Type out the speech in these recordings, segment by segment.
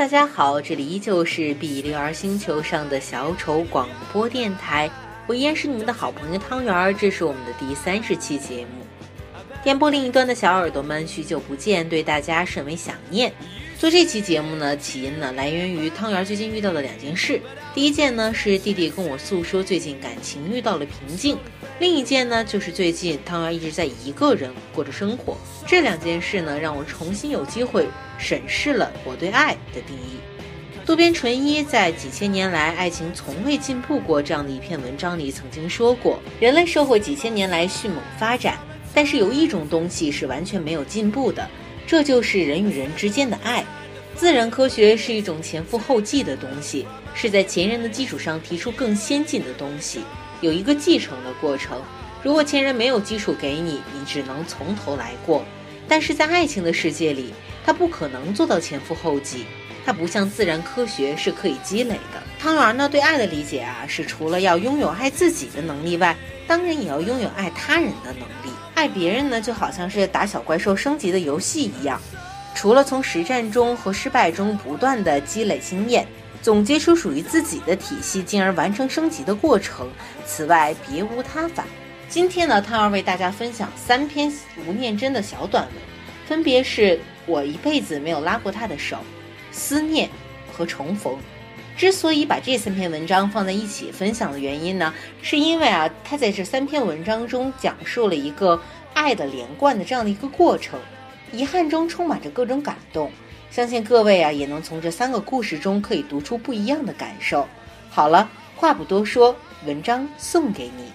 大家好，这里依旧是比利儿星球上的小丑广播电台，我依然是你们的好朋友汤圆儿，这是我们的第三十期节目。电波另一端的小耳朵们，许久不见，对大家甚为想念。做这期节目呢，起因呢来源于汤圆最近遇到的两件事。第一件呢是弟弟跟我诉说最近感情遇到了瓶颈，另一件呢就是最近汤圆一直在一个人过着生活。这两件事呢让我重新有机会审视了我对爱的定义。渡边淳一在几千年来爱情从未进步过这样的一篇文章里曾经说过，人类社会几千年来迅猛发展，但是有一种东西是完全没有进步的。这就是人与人之间的爱。自然科学是一种前赴后继的东西，是在前人的基础上提出更先进的东西，有一个继承的过程。如果前人没有基础给你，你只能从头来过。但是在爱情的世界里，它不可能做到前赴后继，它不像自然科学是可以积累的。汤圆呢，对爱的理解啊，是除了要拥有爱自己的能力外，当然也要拥有爱他人的能力。爱别人呢，就好像是打小怪兽升级的游戏一样，除了从实战中和失败中不断的积累经验，总结出属于自己的体系，进而完成升级的过程，此外别无他法。今天呢，汤儿为大家分享三篇吴念真的小短文，分别是我一辈子没有拉过他的手、思念和重逢。之所以把这三篇文章放在一起分享的原因呢，是因为啊，他在这三篇文章中讲述了一个爱的连贯的这样的一个过程，遗憾中充满着各种感动，相信各位啊也能从这三个故事中可以读出不一样的感受。好了，话不多说，文章送给你。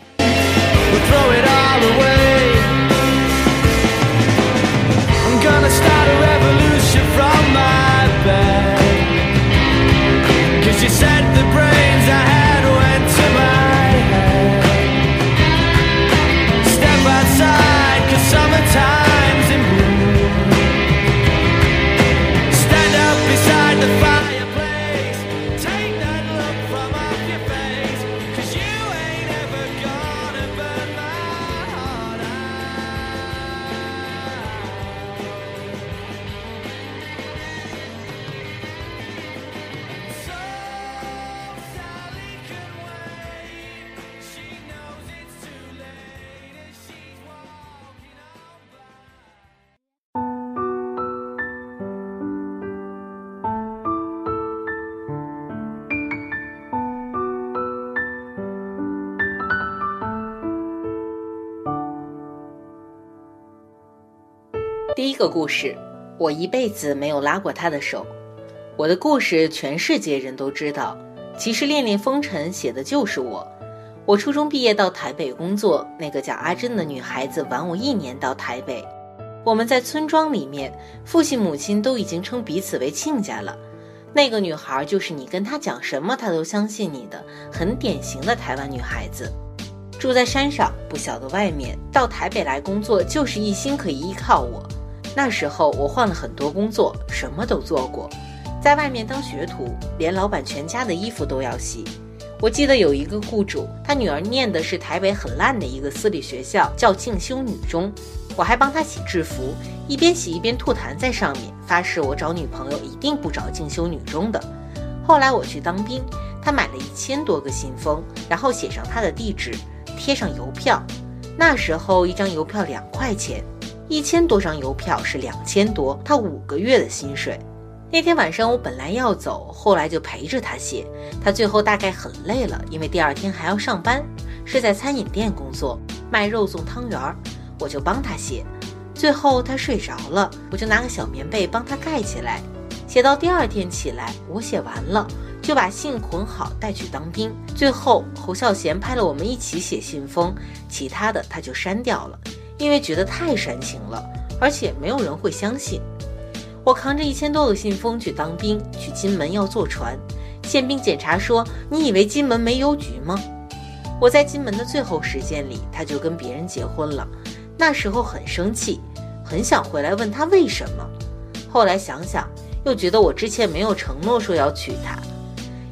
第一个故事，我一辈子没有拉过他的手。我的故事全世界人都知道，其实《恋恋风尘》写的就是我。我初中毕业到台北工作，那个叫阿珍的女孩子晚我一年到台北。我们在村庄里面，父亲母亲都已经称彼此为亲家了。那个女孩就是你跟她讲什么，她都相信你的，很典型的台湾女孩子。住在山上，不晓得外面，到台北来工作就是一心可以依靠我。那时候我换了很多工作，什么都做过，在外面当学徒，连老板全家的衣服都要洗。我记得有一个雇主，他女儿念的是台北很烂的一个私立学校，叫进修女中，我还帮他洗制服，一边洗一边吐痰在上面，发誓我找女朋友一定不找进修女中的。后来我去当兵，他买了一千多个信封，然后写上他的地址，贴上邮票。那时候一张邮票两块钱，一千多张邮票是两千多，他五个月的薪水。那天晚上我本来要走，后来就陪着他写。他最后大概很累了，因为第二天还要上班，是在餐饮店工作，卖肉粽汤圆儿。我就帮他写，最后他睡着了，我就拿个小棉被帮他盖起来。写到第二天起来，我写完了，就把信捆好带去当兵。最后侯孝贤拍了我们一起写信封，其他的他就删掉了，因为觉得太煽情了，而且没有人会相信。我扛着一千多个信封去当兵，去金门要坐船。宪兵检查说：“你以为金门没邮局吗？”我在金门的最后时间里，他就跟别人结婚了。那时候很生气，很想回来问他为什么。后来想想，又觉得我之前没有承诺说要娶她。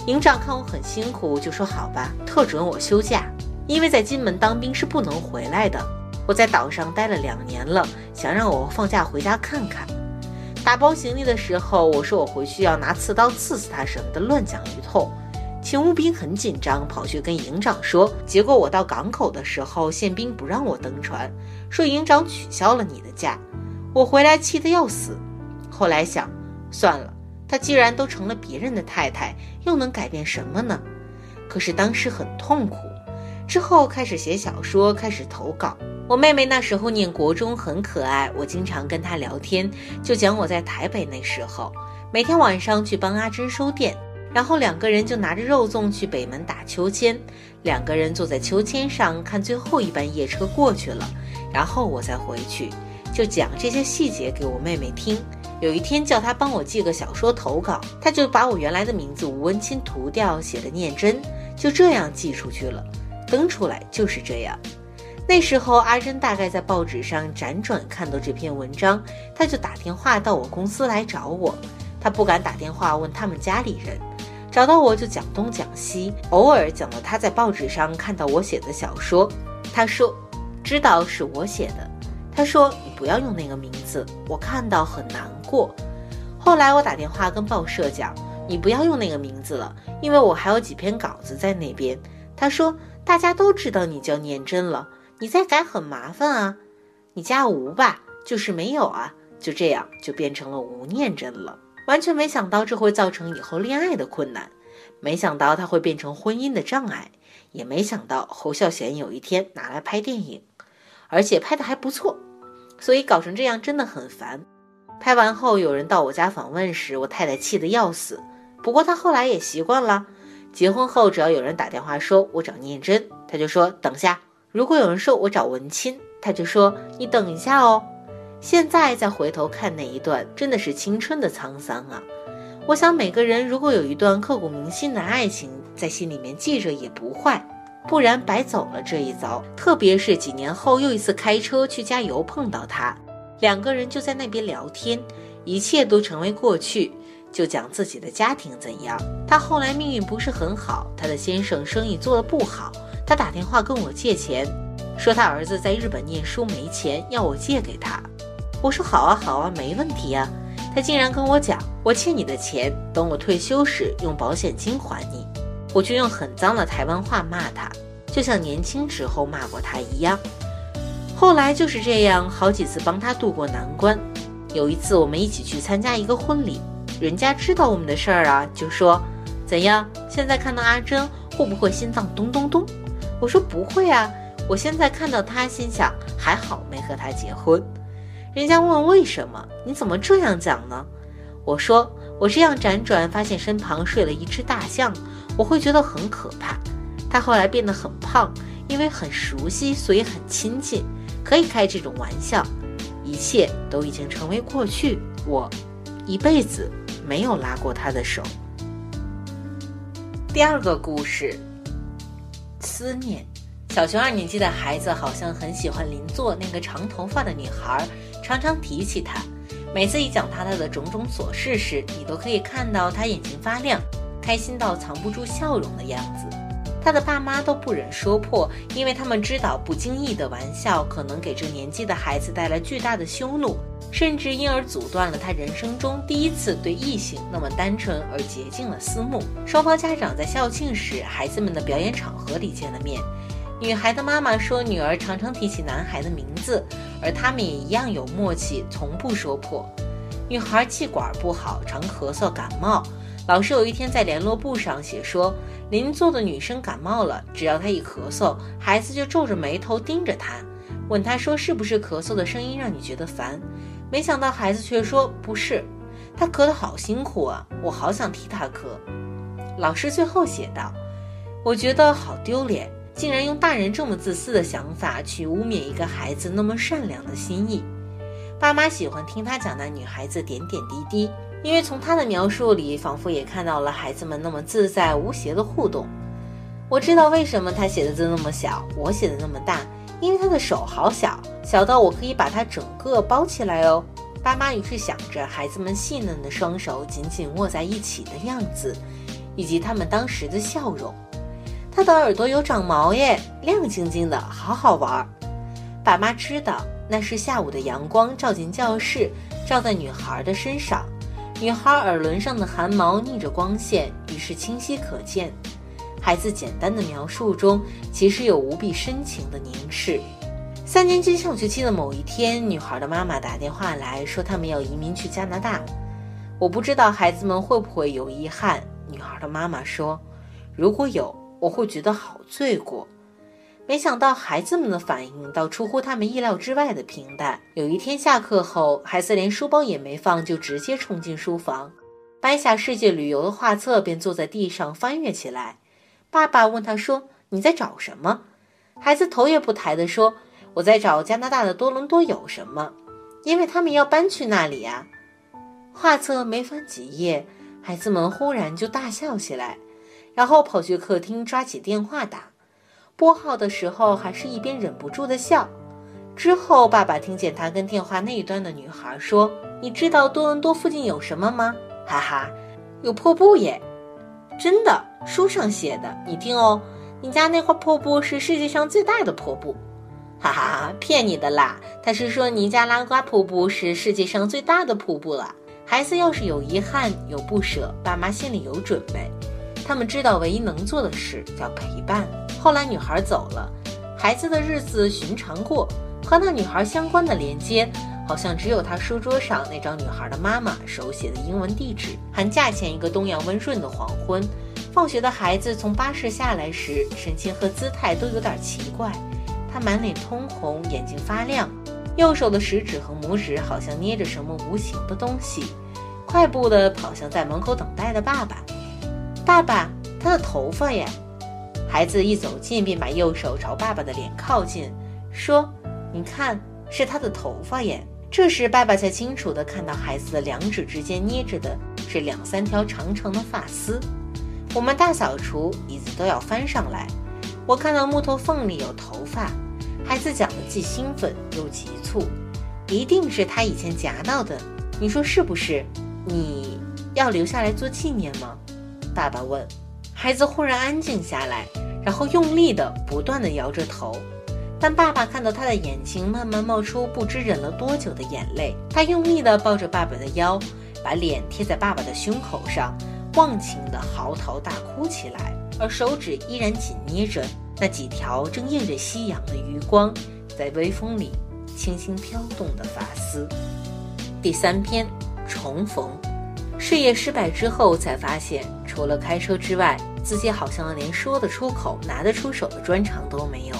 营长看我很辛苦，就说：“好吧，特准我休假，因为在金门当兵是不能回来的。我在岛上待了两年了，想让我放假回家看看。”打包行李的时候，我说我回去要拿刺刀刺死他什么的，乱讲一通。勤务兵很紧张，跑去跟营长说。结果我到港口的时候，宪兵不让我登船，说营长取消了你的假。我回来气得要死。后来想，算了，她既然都成了别人的太太，又能改变什么呢？可是当时很痛苦。之后开始写小说，开始投稿。我妹妹那时候念国中，很可爱，我经常跟她聊天，就讲我在台北那时候，每天晚上去帮阿珍收店。然后两个人就拿着肉粽去北门打秋千，两个人坐在秋千上看最后一班夜车过去了，然后我再回去，就讲这些细节给我妹妹听。有一天叫她帮我寄个小说投稿，她就把我原来的名字吴文清涂掉，写的念真，就这样寄出去了，登出来就是这样。那时候阿珍大概在报纸上辗转看到这篇文章，她就打电话到我公司来找我，她不敢打电话问他们家里人。找到我就讲东讲西，偶尔讲到他在报纸上看到我写的小说，他说知道是我写的。他说你不要用那个名字，我看到很难过。后来我打电话跟报社讲，你不要用那个名字了，因为我还有几篇稿子在那边。他说大家都知道你叫念真了，你再改很麻烦啊，你加吴吧，就是没有啊，就这样就变成了吴念真了。完全没想到这会造成以后恋爱的困难，没想到它会变成婚姻的障碍，也没想到侯孝贤有一天拿来拍电影，而且拍的还不错，所以搞成这样真的很烦。拍完后有人到我家访问时，我太太气得要死，不过她后来也习惯了。结婚后只要有人打电话说我找念真，她就说等下；如果有人说我找文清，她就说你等一下哦。现在再回头看那一段，真的是青春的沧桑啊！我想每个人如果有一段刻骨铭心的爱情在心里面记着也不坏，不然白走了这一遭。特别是几年后又一次开车去加油碰到他，两个人就在那边聊天，一切都成为过去，就讲自己的家庭怎样。他后来命运不是很好，他的先生生意做得不好，他打电话跟我借钱，说他儿子在日本念书没钱，要我借给他。我说好啊好啊，没问题啊。他竟然跟我讲，我欠你的钱，等我退休时用保险金还你。我就用很脏的台湾话骂他，就像年轻时候骂过他一样。后来就是这样，好几次帮他渡过难关。有一次我们一起去参加一个婚礼，人家知道我们的事儿啊，就说怎样？现在看到阿珍会不会心脏咚咚咚？我说不会啊，我现在看到他，心想还好没和他结婚。人家问为什么？你怎么这样讲呢？我说我这样辗转，发现身旁睡了一只大象，我会觉得很可怕。他后来变得很胖，因为很熟悉，所以很亲近，可以开这种玩笑。一切都已经成为过去，我一辈子没有拉过他的手。第二个故事，思念。小学二年级的孩子好像很喜欢邻座那个长头发的女孩。常常提起她，每次一讲她她的种种琐事时，你都可以看到她眼睛发亮，开心到藏不住笑容的样子。他的爸妈都不忍说破，因为他们知道不经意的玩笑可能给这年纪的孩子带来巨大的羞怒，甚至因而阻断了他人生中第一次对异性那么单纯而洁净的思慕。双方家长在校庆时，孩子们的表演场合里见了面。女孩的妈妈说，女儿常常提起男孩的名字，而他们也一样有默契，从不说破。女孩气管不好，常咳嗽感冒。老师有一天在联络簿上写说，邻座的女生感冒了，只要她一咳嗽，孩子就皱着眉头盯着她，问她说是不是咳嗽的声音让你觉得烦？没想到孩子却说不是，她咳得好辛苦啊，我好想替她咳。老师最后写道，我觉得好丢脸。竟然用大人这么自私的想法去污蔑一个孩子那么善良的心意。爸妈喜欢听他讲那女孩子点点滴滴，因为从他的描述里，仿佛也看到了孩子们那么自在无邪的互动。我知道为什么他写的字那么小，我写的那么大，因为他的手好小，小到我可以把它整个包起来哦。爸妈于是想着孩子们细嫩的双手紧紧握在一起的样子，以及他们当时的笑容。他的耳朵有长毛耶，亮晶晶的，好好玩。爸妈知道那是下午的阳光照进教室，照在女孩的身上，女孩耳轮上的汗毛逆着光线，于是清晰可见。孩子简单的描述中，其实有无比深情的凝视。三年级上学期的某一天，女孩的妈妈打电话来说，他们要移民去加拿大。我不知道孩子们会不会有遗憾。女孩的妈妈说：“如果有，我会觉得好罪过。”没想到孩子们的反应倒出乎他们意料之外的平淡。有一天下课后，孩子连书包也没放，就直接冲进书房，掰下世界旅游的画册，便坐在地上翻阅起来。爸爸问他说：“你在找什么？”孩子头也不抬地说：“我在找加拿大的多伦多有什么，因为他们要搬去那里啊。”画册没翻几页，孩子们忽然就大笑起来，然后跑去客厅抓起电话打。拨号的时候，还是一边忍不住的笑。之后，爸爸听见他跟电话那一端的女孩说：“你知道多伦多附近有什么吗？”哈哈，有瀑布耶！真的，书上写的。你听哦，你家那块瀑布是世界上最大的瀑布。哈哈，骗你的啦！他是说尼加拉瓜瀑布是世界上最大的瀑布了。孩子要是有遗憾、有不舍，爸妈心里有准备。他们知道唯一能做的事叫陪伴。后来女孩走了，孩子的日子寻常过，和那女孩相关的连接，好像只有他书桌上那张女孩的妈妈手写的英文地址。寒假前一个东阳温润的黄昏，放学的孩子从巴士下来时，神情和姿态都有点奇怪。他满脸通红，眼睛发亮，右手的食指和拇指好像捏着什么无形的东西，快步地跑向在门口等待的爸爸。爸爸，他的头发耶！孩子一走近，便把右手朝爸爸的脸靠近，说：“你看，是他的头发耶。”这时，爸爸才清楚地看到孩子的两指之间捏着的是两三条长长的发丝。我们大扫除，椅子都要翻上来。我看到木头缝里有头发，孩子讲得既兴奋又急促，一定是他以前夹到的。你说是不是？你要留下来做纪念吗？爸爸问。孩子忽然安静下来，然后用力地、不断地摇着头。但爸爸看到他的眼睛慢慢冒出不知忍了多久的眼泪。他用力地抱着爸爸的腰，把脸贴在爸爸的胸口上，忘情地嚎啕大哭起来，而手指依然紧捏着那几条正映着夕阳的余光，在微风里轻轻飘动的发丝。第三篇，重逢。事业失败之后，才发现除了开车之外，自己好像连说得出口、拿得出手的专长都没有。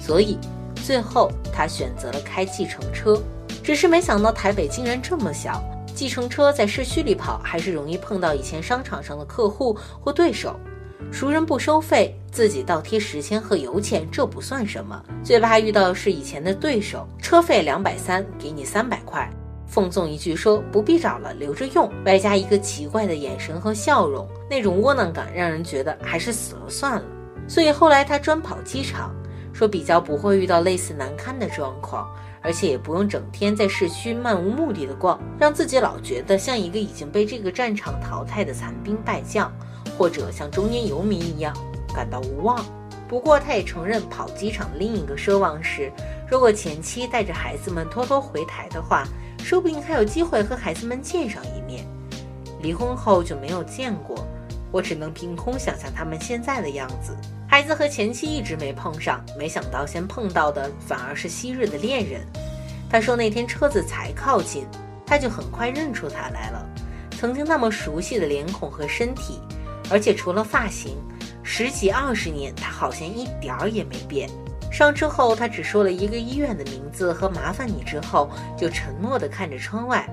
所以，最后他选择了开计程车。只是没想到台北竟然这么小，计程车在市区里跑，还是容易碰到以前商场上的客户或对手。熟人不收费，自己倒贴时间和油钱，这不算什么。最怕遇到是以前的对手，车费两百三，给你三百块。奉送一句说不必找了，留着用，外加一个奇怪的眼神和笑容，那种窝囊感让人觉得还是死了算了。所以后来他专跑机场，说比较不会遇到类似难堪的状况，而且也不用整天在市区漫无目的的逛，让自己老觉得像一个已经被这个战场淘汰的残兵败将，或者像中年游民一样感到无望。不过他也承认，跑机场的另一个奢望是，如果前妻带着孩子们偷偷回台的话。说不定还有机会和孩子们见上一面。离婚后就没有见过，我只能凭空想象他们现在的样子。孩子和前妻一直没碰上，没想到先碰到的反而是昔日的恋人。他说那天车子才靠近，他就很快认出他来了，曾经那么熟悉的脸孔和身体，而且除了发型，十几二十年他好像一点儿也没变。上车后，他只说了一个医院的名字和“麻烦你”，之后就沉默地看着窗外。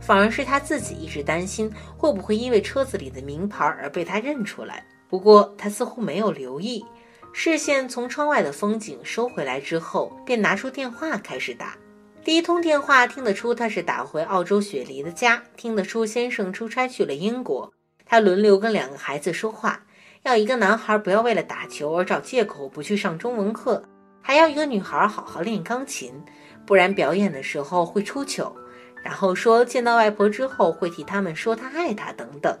反而是他自己一直担心会不会因为车子里的名牌而被他认出来。不过他似乎没有留意，视线从窗外的风景收回来之后，便拿出电话开始打。第一通电话听得出他是打回澳洲雪梨的家，听得出先生出差去了英国。他轮流跟两个孩子说话，要一个男孩不要为了打球而找借口不去上中文课。还要一个女孩好好练钢琴，不然表演的时候会出糗。然后说见到外婆之后会替他们说她爱她等等。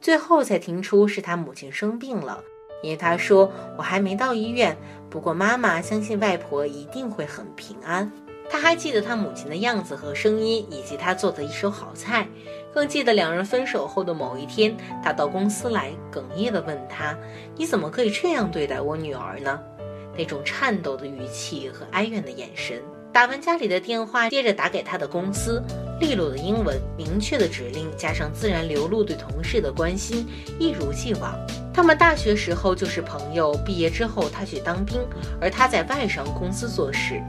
最后才听出是他母亲生病了，因为他说我还没到医院，不过妈妈相信外婆一定会很平安。他还记得他母亲的样子和声音，以及他做的一手好菜，更记得两人分手后的某一天，他到公司来，哽咽地问他：“你怎么可以这样对待我女儿呢？”那种颤抖的语气和哀怨的眼神。打完家里的电话，接着打给他的公司，利落的英文，明确的指令，加上自然流露对同事的关心，一如既往。他们大学时候就是朋友，毕业之后他去当兵，而他在外商公司做事。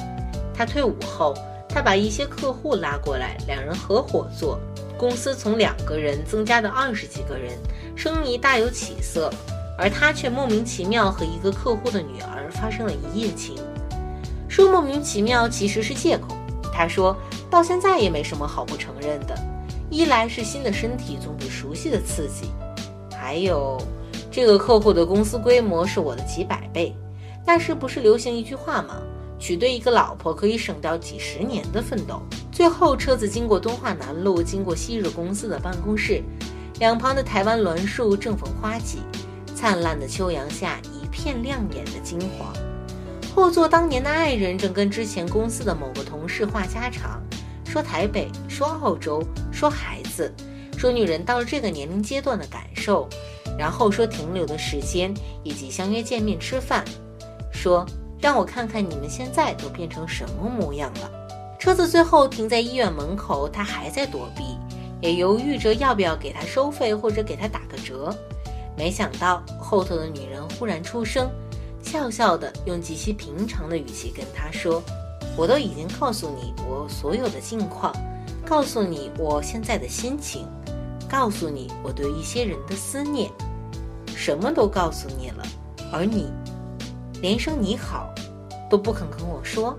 他退伍后，他把一些客户拉过来，两人合伙做，公司从两个人增加到二十几个人，生意大有起色。而他却莫名其妙和一个客户的女儿发生了一夜情。说莫名其妙其实是借口。他说到现在也没什么好不承认的。一来是新的身体总比熟悉的刺激，还有这个客户的公司规模是我的几百倍。那时不是流行一句话吗？娶对一个老婆可以省掉几十年的奋斗。最后车子经过东华南路，经过昔日公司的办公室，两旁的台湾栾树正逢花季，灿烂的秋阳下一片亮眼的金黄。后座当年的爱人正跟之前公司的某个同事话家常，说台北，说澳洲，说孩子，说女人到了这个年龄阶段的感受，然后说停留的时间以及相约见面吃饭，说让我看看你们现在都变成什么模样了。车子最后停在医院门口，他还在躲避，也犹豫着要不要给他收费或者给他打个折。没想到后头的女人忽然出声。笑笑的，用极其平常的语气跟他说：“我都已经告诉你我所有的近况，告诉你我现在的心情，告诉你我对一些人的思念，什么都告诉你了，而你连声你好都不肯跟我说。”